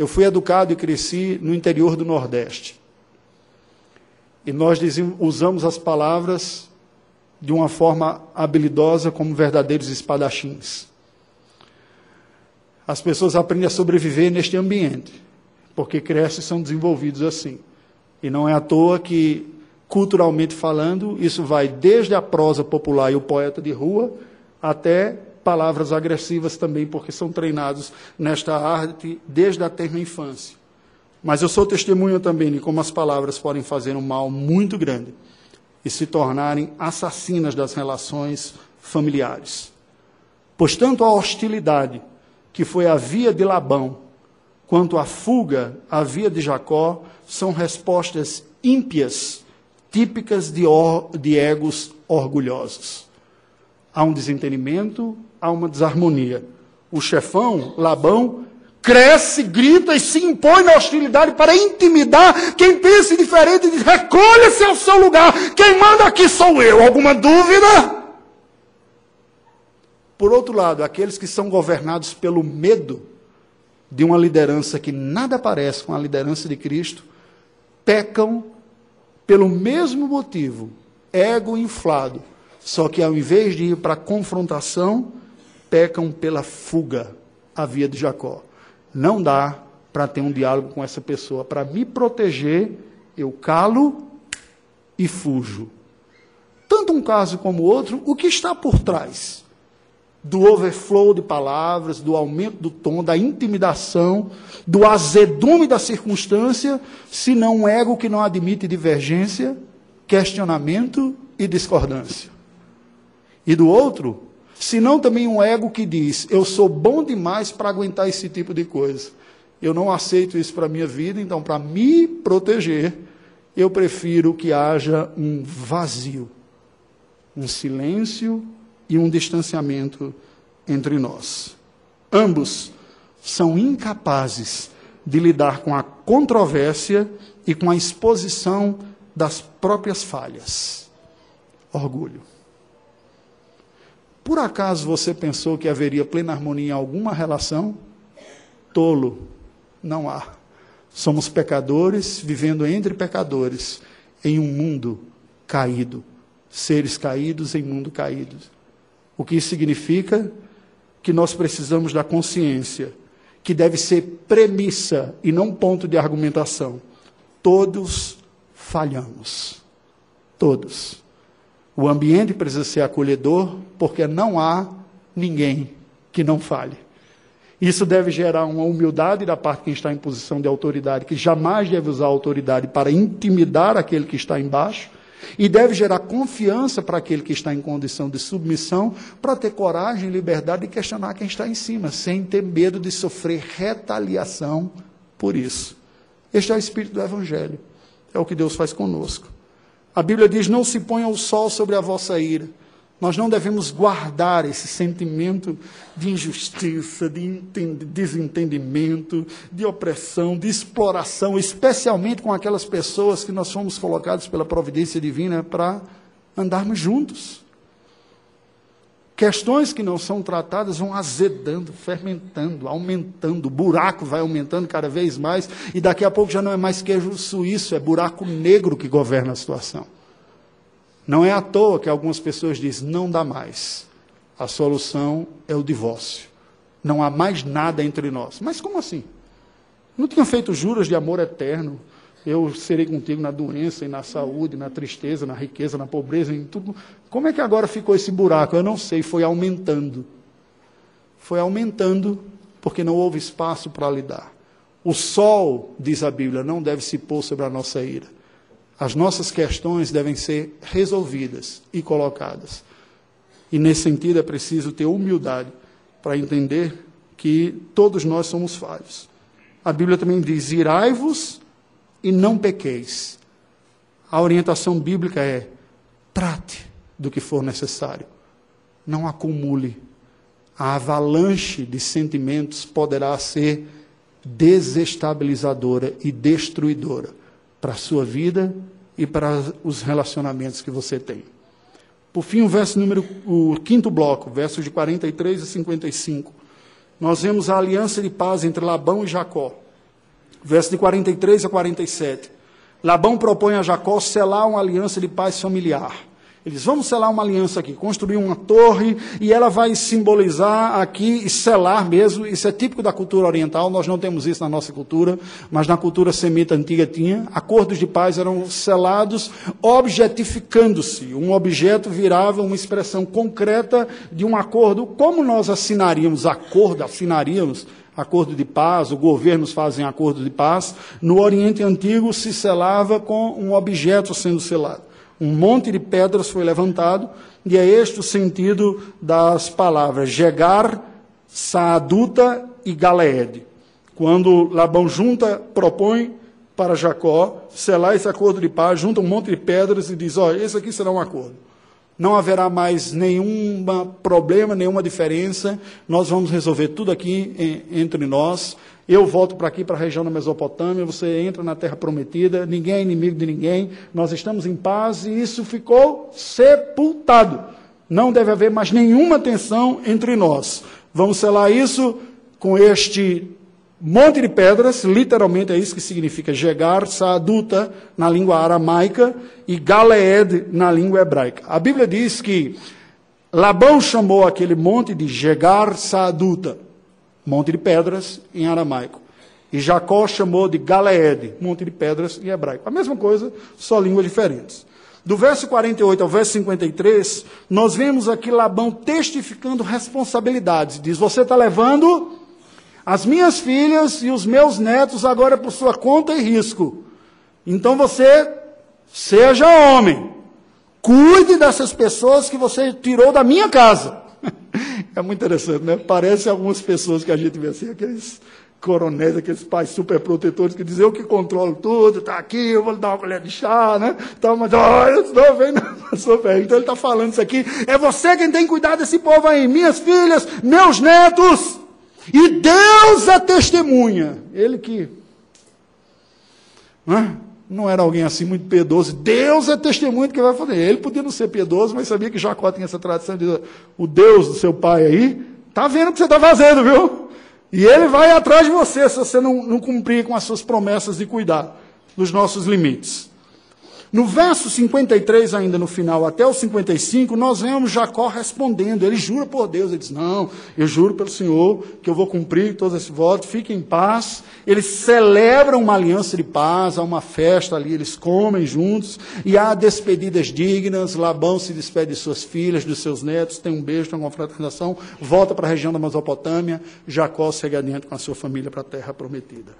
eu fui educado e cresci no interior do Nordeste. E nós usamos as palavras de uma forma habilidosa como verdadeiros espadachins. As pessoas aprendem a sobreviver neste ambiente, porque crescem e são desenvolvidos assim. E não é à toa que, culturalmente falando, isso vai desde a prosa popular e o poeta de rua até palavras agressivas também, porque são treinados nesta arte desde a terra infância. Mas eu sou testemunha também de como as palavras podem fazer um mal muito grande e se tornarem assassinas das relações familiares. Pois tanto a hostilidade, que foi a via de Labão, quanto a fuga, a via de Jacó, são respostas ímpias, típicas de, or, de egos orgulhosos. Há um desentendimento, há uma desarmonia. O chefão, Labão, cresce, grita e se impõe na hostilidade para intimidar quem pensa diferente e diz: recolha-se ao seu lugar, quem manda aqui sou eu. Alguma dúvida? Por outro lado, aqueles que são governados pelo medo de uma liderança que nada parece com a liderança de Cristo, pecam pelo mesmo motivo, ego inflado, só que ao invés de ir para a confrontação, pecam pela fuga, a via de Jacó. Não dá para ter um diálogo com essa pessoa. Para me proteger, eu calo e fujo. Tanto um caso como outro, o que está por trás? Do overflow de palavras, do aumento do tom, da intimidação, do azedume da circunstância, se não um ego que não admite divergência, questionamento e discordância. E do outro, senão também um ego que diz: eu sou bom demais para aguentar esse tipo de coisa. Eu não aceito isso para a minha vida, então, para me proteger, eu prefiro que haja um vazio, um silêncio e um distanciamento entre nós. Ambos são incapazes de lidar com a controvérsia e com a exposição das próprias falhas. Orgulho. Por acaso você pensou que haveria plena harmonia em alguma relação? Tolo, não há. Somos pecadores vivendo entre pecadores em um mundo caído, seres caídos em mundo caído. O que isso significa? Que nós precisamos da consciência, que deve ser premissa e não ponto de argumentação. Todos falhamos. Todos. O ambiente precisa ser acolhedor, porque não há ninguém que não fale. Isso deve gerar uma humildade da parte de quem está em posição de autoridade, que jamais deve usar a autoridade para intimidar aquele que está embaixo, e deve gerar confiança para aquele que está em condição de submissão, para ter coragem e liberdade de questionar quem está em cima, sem ter medo de sofrer retaliação por isso. Este é o espírito do Evangelho. É o que Deus faz conosco. A Bíblia diz: Não se ponha o sol sobre a vossa ira. Nós não devemos guardar esse sentimento de injustiça, de desentendimento, de opressão, de exploração, especialmente com aquelas pessoas que nós fomos colocados pela providência divina para andarmos juntos. Questões que não são tratadas vão azedando, fermentando, aumentando, o buraco vai aumentando cada vez mais, e daqui a pouco já não é mais queijo suíço, é buraco negro que governa a situação. Não é à toa que algumas pessoas dizem: não dá mais. A solução é o divórcio. Não há mais nada entre nós. Mas como assim? Não tinha feito juras de amor eterno. Eu serei contigo na doença e na saúde, na tristeza, na riqueza, na pobreza, em tudo. Como é que agora ficou esse buraco? Eu não sei, foi aumentando. Foi aumentando porque não houve espaço para lidar. O sol, diz a Bíblia, não deve se pôr sobre a nossa ira. As nossas questões devem ser resolvidas e colocadas. E nesse sentido é preciso ter humildade para entender que todos nós somos falhos. A Bíblia também diz: irai-vos e não pequeis. A orientação bíblica é: trate do que for necessário. Não acumule. A avalanche de sentimentos poderá ser desestabilizadora e destruidora para a sua vida e para os relacionamentos que você tem. Por fim, o verso número, o quinto bloco, versos de 43 a 55. Nós vemos a aliança de paz entre Labão e Jacó. Verso de 43 a 47. Labão propõe a Jacó selar uma aliança de paz familiar. Eles vamos selar uma aliança aqui, construir uma torre e ela vai simbolizar aqui e selar mesmo. Isso é típico da cultura oriental, nós não temos isso na nossa cultura, mas na cultura semita antiga tinha. Acordos de paz eram selados objetificando-se. Um objeto virava uma expressão concreta de um acordo. Como nós assinaríamos acordo, assinaríamos acordo de paz, os governos fazem acordo de paz. No Oriente Antigo se selava com um objeto sendo selado um monte de pedras foi levantado, e é este o sentido das palavras Gegar, Saaduta e Galeed. Quando Labão junta, propõe para Jacó selar esse acordo de paz, junta um monte de pedras e diz: Olha, esse aqui será um acordo. Não haverá mais nenhum problema, nenhuma diferença. Nós vamos resolver tudo aqui entre nós. Eu volto para aqui, para a região da Mesopotâmia, você entra na terra prometida, ninguém é inimigo de ninguém, nós estamos em paz e isso ficou sepultado. Não deve haver mais nenhuma tensão entre nós. Vamos selar isso com este monte de pedras, literalmente é isso que significa Gegar, Saaduta, na língua aramaica, e Galeed, na língua hebraica. A Bíblia diz que Labão chamou aquele monte de Gegar Saaduta monte de pedras em aramaico. E Jacó chamou de Galeed, monte de pedras em hebraico. A mesma coisa, só línguas diferentes. Do verso 48 ao verso 53, nós vemos aqui Labão testificando responsabilidades. Diz: Você está levando as minhas filhas e os meus netos agora por sua conta e risco. Então você seja homem. Cuide dessas pessoas que você tirou da minha casa. É muito interessante, né? Parece algumas pessoas que a gente vê assim, aqueles coronéis, aqueles pais super protetores que dizem, eu que controlo tudo, está aqui, eu vou lhe dar uma colher de chá, né? Então, mas, olha, eu estou vendo, sou velho. Então ele está falando isso aqui. É você quem tem cuidar desse povo aí, minhas filhas, meus netos. E Deus é testemunha. Ele que. Né? Não era alguém assim muito piedoso. Deus é testemunho que vai fazer. Ele podia não ser piedoso, mas sabia que Jacó tinha essa tradição de o Deus do seu pai aí, está vendo o que você está fazendo, viu? E ele vai atrás de você se você não, não cumprir com as suas promessas de cuidar dos nossos limites. No verso 53, ainda no final, até o 55, nós vemos Jacó respondendo. Ele jura por Deus, ele diz: Não, eu juro pelo Senhor que eu vou cumprir todos esses votos, fiquem em paz. Eles celebram uma aliança de paz, há uma festa ali, eles comem juntos, e há despedidas dignas. Labão se despede de suas filhas, dos seus netos, tem um beijo, tem uma confraternização, volta para a região da Mesopotâmia. Jacó segue adiante com a sua família para a terra prometida.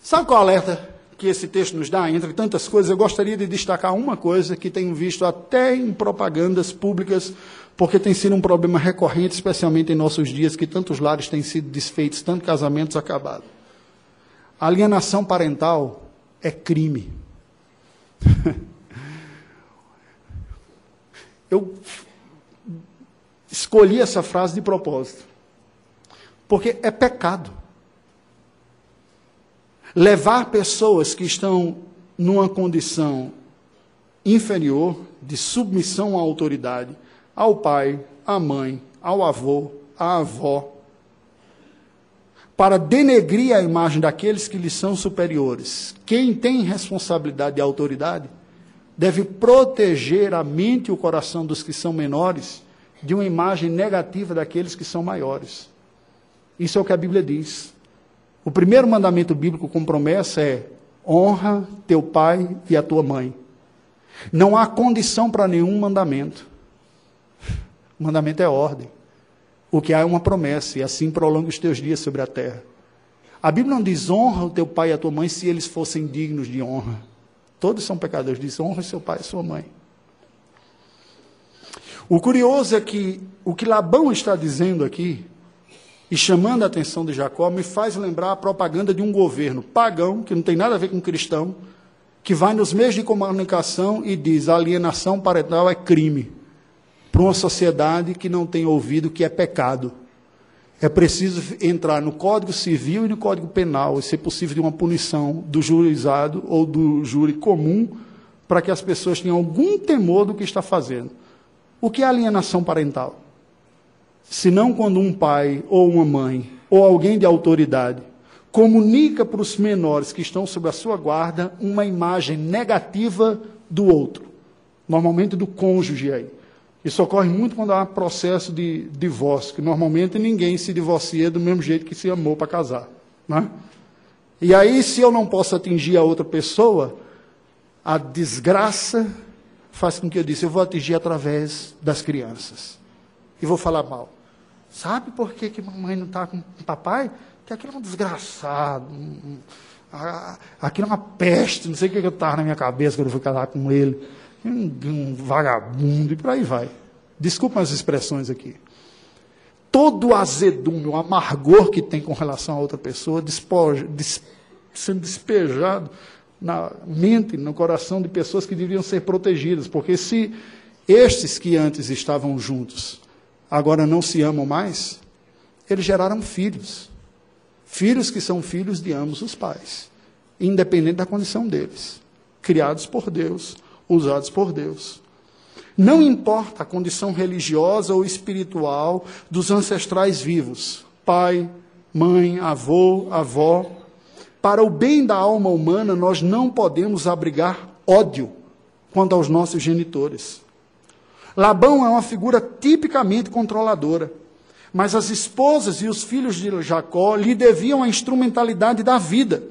Sabe qual alerta que esse texto nos dá, entre tantas coisas, eu gostaria de destacar uma coisa que tenho visto até em propagandas públicas, porque tem sido um problema recorrente, especialmente em nossos dias, que tantos lares têm sido desfeitos, tantos casamentos acabados. A alienação parental é crime. eu escolhi essa frase de propósito, porque é pecado levar pessoas que estão numa condição inferior, de submissão à autoridade, ao pai, à mãe, ao avô, à avó, para denegrir a imagem daqueles que lhes são superiores. Quem tem responsabilidade e autoridade deve proteger a mente e o coração dos que são menores de uma imagem negativa daqueles que são maiores. Isso é o que a Bíblia diz. O primeiro mandamento bíblico com promessa é: honra teu pai e a tua mãe. Não há condição para nenhum mandamento. O mandamento é ordem. O que há é uma promessa, e assim prolonga os teus dias sobre a terra. A Bíblia não diz honra o teu pai e a tua mãe se eles fossem dignos de honra. Todos são pecadores, diz honra seu pai e sua mãe. O curioso é que o que Labão está dizendo aqui e chamando a atenção de Jacó, me faz lembrar a propaganda de um governo pagão, que não tem nada a ver com cristão, que vai nos meios de comunicação e diz: alienação parental é crime. Para uma sociedade que não tem ouvido que é pecado. É preciso entrar no Código Civil e no Código Penal, e ser possível de uma punição do juizado ou do júri comum, para que as pessoas tenham algum temor do que está fazendo. O que é alienação parental? Senão quando um pai ou uma mãe ou alguém de autoridade comunica para os menores que estão sob a sua guarda uma imagem negativa do outro, normalmente do cônjuge aí. Isso ocorre muito quando há processo de divórcio, que normalmente ninguém se divorcia do mesmo jeito que se amou para casar. Né? E aí, se eu não posso atingir a outra pessoa, a desgraça faz com que eu disse, eu vou atingir através das crianças. E vou falar mal. Sabe por que, que mamãe não está com papai? Que aquilo é um desgraçado. Um, aquilo é uma peste, não sei o que, eu estava na minha cabeça quando eu fui casar com ele. Um, um vagabundo, e por aí vai. Desculpa as expressões aqui. Todo o azedume, o amargor que tem com relação a outra pessoa, despoja, des, sendo despejado na mente, no coração de pessoas que deveriam ser protegidas, porque se estes que antes estavam juntos agora não se amam mais, eles geraram filhos. Filhos que são filhos de ambos os pais, independente da condição deles. Criados por Deus, usados por Deus. Não importa a condição religiosa ou espiritual dos ancestrais vivos, pai, mãe, avô, avó, para o bem da alma humana, nós não podemos abrigar ódio quanto aos nossos genitores. Labão é uma figura tipicamente controladora. Mas as esposas e os filhos de Jacó lhe deviam a instrumentalidade da vida.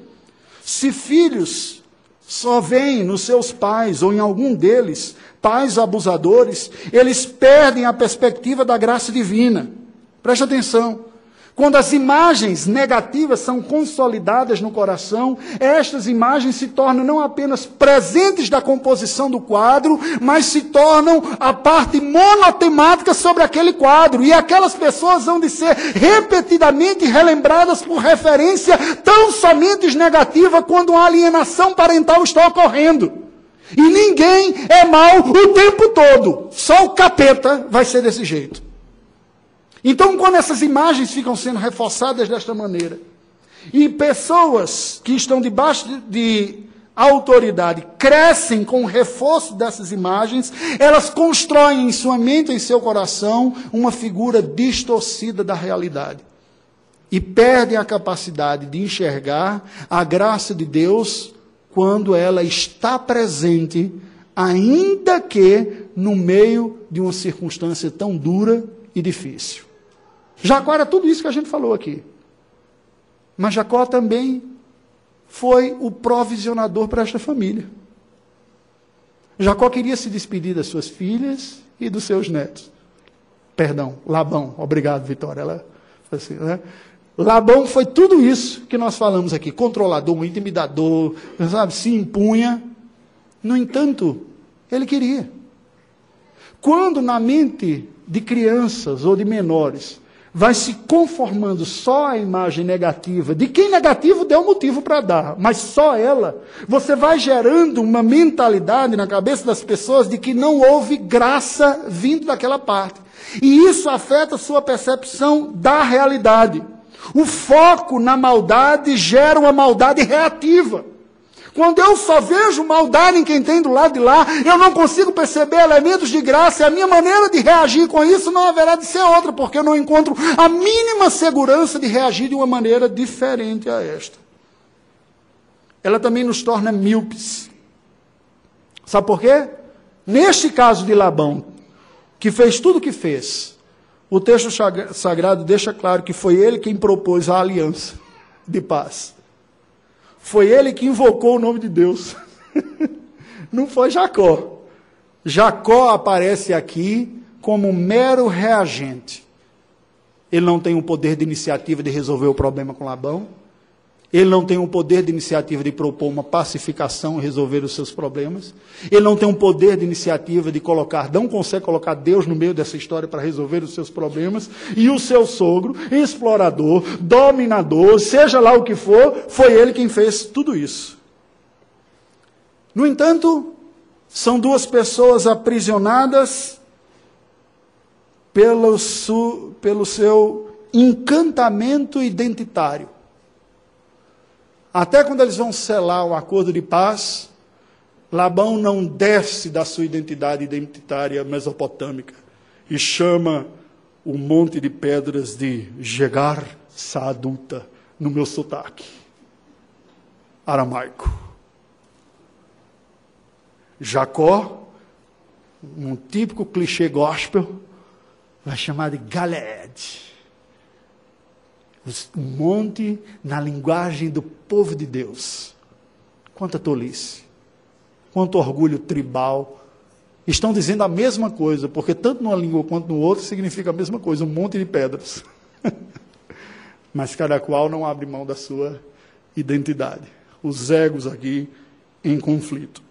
Se filhos só veem nos seus pais ou em algum deles pais abusadores, eles perdem a perspectiva da graça divina. Preste atenção. Quando as imagens negativas são consolidadas no coração, estas imagens se tornam não apenas presentes da composição do quadro, mas se tornam a parte monotemática sobre aquele quadro. E aquelas pessoas vão de ser repetidamente relembradas por referência tão somente negativa quando uma alienação parental está ocorrendo. E ninguém é mal o tempo todo. Só o capeta vai ser desse jeito. Então, quando essas imagens ficam sendo reforçadas desta maneira, e pessoas que estão debaixo de autoridade crescem com o reforço dessas imagens, elas constroem em sua mente em seu coração uma figura distorcida da realidade. E perdem a capacidade de enxergar a graça de Deus quando ela está presente, ainda que no meio de uma circunstância tão dura e difícil. Jacó era tudo isso que a gente falou aqui. Mas Jacó também foi o provisionador para esta família. Jacó queria se despedir das suas filhas e dos seus netos. Perdão, Labão. Obrigado, Vitória. Ela assim, né? Labão foi tudo isso que nós falamos aqui: controlador, intimidador, sabe, se impunha. No entanto, ele queria. Quando na mente de crianças ou de menores vai se conformando só a imagem negativa, de quem negativo deu motivo para dar, mas só ela, você vai gerando uma mentalidade na cabeça das pessoas de que não houve graça vindo daquela parte. E isso afeta a sua percepção da realidade. O foco na maldade gera uma maldade reativa. Quando eu só vejo maldade em quem tem do lado de lá, eu não consigo perceber elementos de graça, e a minha maneira de reagir com isso não haverá de ser outra, porque eu não encontro a mínima segurança de reagir de uma maneira diferente a esta. Ela também nos torna míopes. Sabe por quê? Neste caso de Labão, que fez tudo o que fez, o texto sagrado deixa claro que foi ele quem propôs a aliança de paz. Foi ele que invocou o nome de Deus. Não foi Jacó. Jacó aparece aqui como um mero reagente. Ele não tem o poder de iniciativa de resolver o problema com Labão. Ele não tem o poder de iniciativa de propor uma pacificação e resolver os seus problemas. Ele não tem um poder de iniciativa de colocar, não consegue colocar Deus no meio dessa história para resolver os seus problemas. E o seu sogro, explorador, dominador, seja lá o que for, foi ele quem fez tudo isso. No entanto, são duas pessoas aprisionadas pelo, su, pelo seu encantamento identitário. Até quando eles vão selar o acordo de paz, Labão não desce da sua identidade identitária mesopotâmica e chama o monte de pedras de Jegar Saaduta, no meu sotaque aramaico. Jacó, um típico clichê gospel, vai chamar de Galeed um monte na linguagem do povo de Deus. Quanta tolice, quanto orgulho tribal. Estão dizendo a mesma coisa, porque tanto numa língua quanto no outro significa a mesma coisa, um monte de pedras. Mas cada qual não abre mão da sua identidade. Os egos aqui em conflito.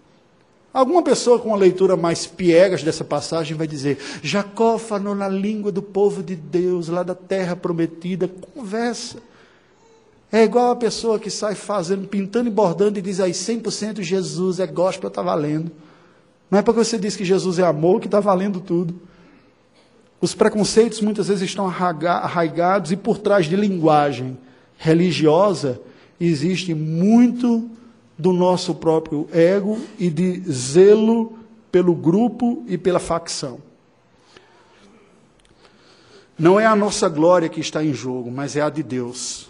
Alguma pessoa com uma leitura mais piegas dessa passagem vai dizer: Jacó falou na língua do povo de Deus, lá da terra prometida. Conversa. É igual a pessoa que sai fazendo, pintando e bordando e diz aí 100% Jesus é gospel, está valendo. Não é porque você diz que Jesus é amor que está valendo tudo. Os preconceitos muitas vezes estão arraigados e por trás de linguagem religiosa existe muito do nosso próprio ego e de zelo pelo grupo e pela facção. Não é a nossa glória que está em jogo, mas é a de Deus.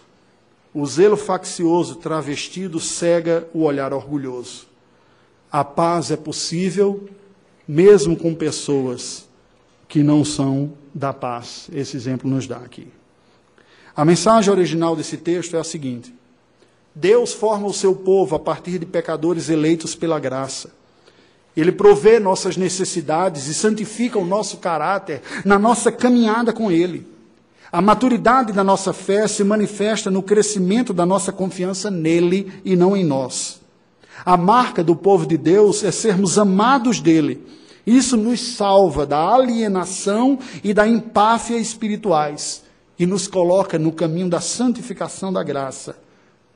O zelo faccioso travestido cega o olhar orgulhoso. A paz é possível mesmo com pessoas que não são da paz. Esse exemplo nos dá aqui. A mensagem original desse texto é a seguinte: Deus forma o seu povo a partir de pecadores eleitos pela graça. Ele provê nossas necessidades e santifica o nosso caráter na nossa caminhada com Ele. A maturidade da nossa fé se manifesta no crescimento da nossa confiança nele e não em nós. A marca do povo de Deus é sermos amados dele. Isso nos salva da alienação e da empáfia espirituais e nos coloca no caminho da santificação da graça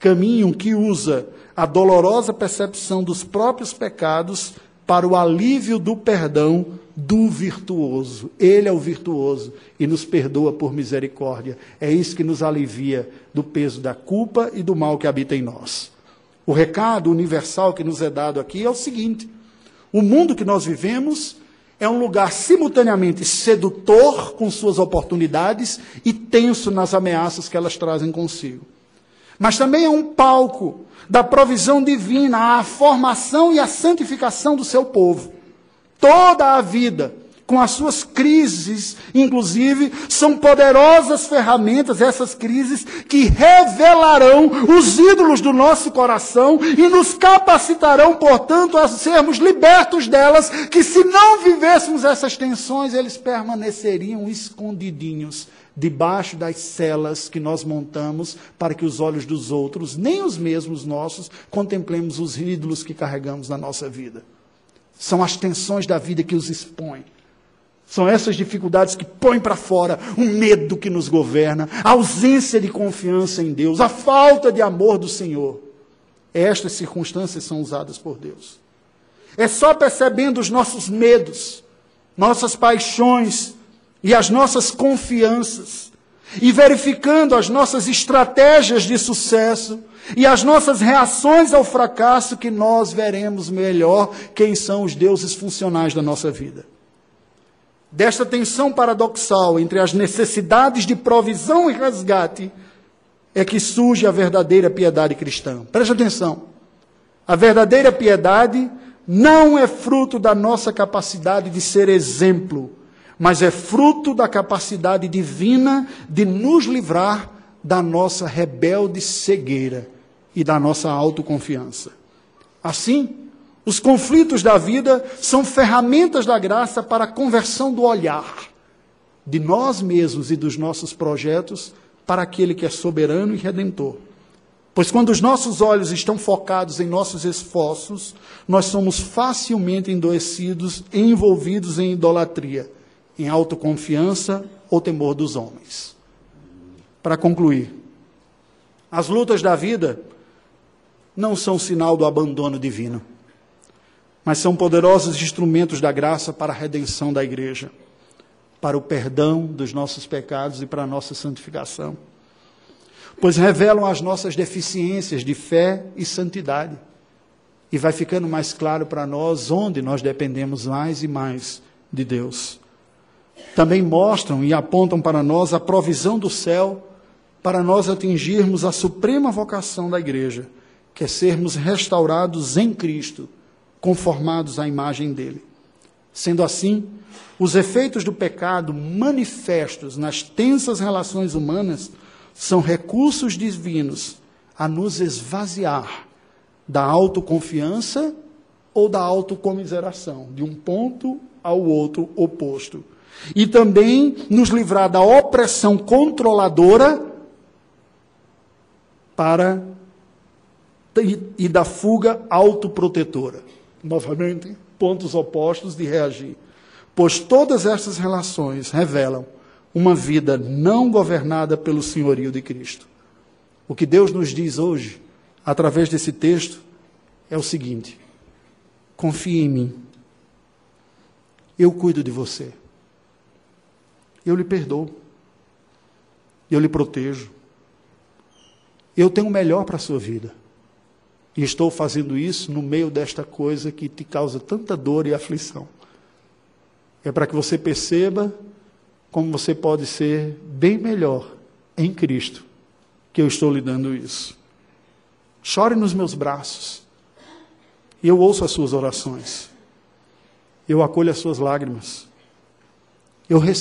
caminho que usa a dolorosa percepção dos próprios pecados para o alívio do perdão do virtuoso. Ele é o virtuoso e nos perdoa por misericórdia. É isso que nos alivia do peso da culpa e do mal que habita em nós. O recado universal que nos é dado aqui é o seguinte: o mundo que nós vivemos é um lugar simultaneamente sedutor com suas oportunidades e tenso nas ameaças que elas trazem consigo. Mas também é um palco da provisão divina, a formação e a santificação do seu povo. Toda a vida, com as suas crises, inclusive, são poderosas ferramentas, essas crises, que revelarão os ídolos do nosso coração e nos capacitarão, portanto, a sermos libertos delas, que se não vivêssemos essas tensões, eles permaneceriam escondidinhos debaixo das celas que nós montamos para que os olhos dos outros, nem os mesmos nossos, contemplemos os ídolos que carregamos na nossa vida. São as tensões da vida que os expõem. São essas dificuldades que põem para fora o medo que nos governa, a ausência de confiança em Deus, a falta de amor do Senhor. Estas circunstâncias são usadas por Deus. É só percebendo os nossos medos, nossas paixões e as nossas confianças, e verificando as nossas estratégias de sucesso e as nossas reações ao fracasso, que nós veremos melhor quem são os deuses funcionais da nossa vida desta tensão paradoxal entre as necessidades de provisão e resgate, é que surge a verdadeira piedade cristã. Preste atenção. A verdadeira piedade não é fruto da nossa capacidade de ser exemplo, mas é fruto da capacidade divina de nos livrar da nossa rebelde cegueira e da nossa autoconfiança. Assim, os conflitos da vida são ferramentas da graça para a conversão do olhar de nós mesmos e dos nossos projetos para aquele que é soberano e redentor. Pois quando os nossos olhos estão focados em nossos esforços, nós somos facilmente endoecidos e envolvidos em idolatria, em autoconfiança ou temor dos homens. Para concluir, as lutas da vida não são sinal do abandono divino mas são poderosos instrumentos da graça para a redenção da igreja, para o perdão dos nossos pecados e para a nossa santificação. Pois revelam as nossas deficiências de fé e santidade. E vai ficando mais claro para nós onde nós dependemos mais e mais de Deus. Também mostram e apontam para nós a provisão do céu para nós atingirmos a suprema vocação da igreja, que é sermos restaurados em Cristo conformados à imagem dele. Sendo assim, os efeitos do pecado manifestos nas tensas relações humanas são recursos divinos a nos esvaziar da autoconfiança ou da autocomiseração, de um ponto ao outro oposto. E também nos livrar da opressão controladora para e, da fuga autoprotetora novamente, pontos opostos de reagir. Pois todas essas relações revelam uma vida não governada pelo senhorio de Cristo. O que Deus nos diz hoje, através desse texto, é o seguinte: confie em mim. Eu cuido de você. Eu lhe perdoo. Eu lhe protejo. Eu tenho o melhor para a sua vida. E estou fazendo isso no meio desta coisa que te causa tanta dor e aflição. É para que você perceba como você pode ser bem melhor em Cristo, que eu estou lhe dando isso. Chore nos meus braços. E eu ouço as suas orações. Eu acolho as suas lágrimas. Eu respeito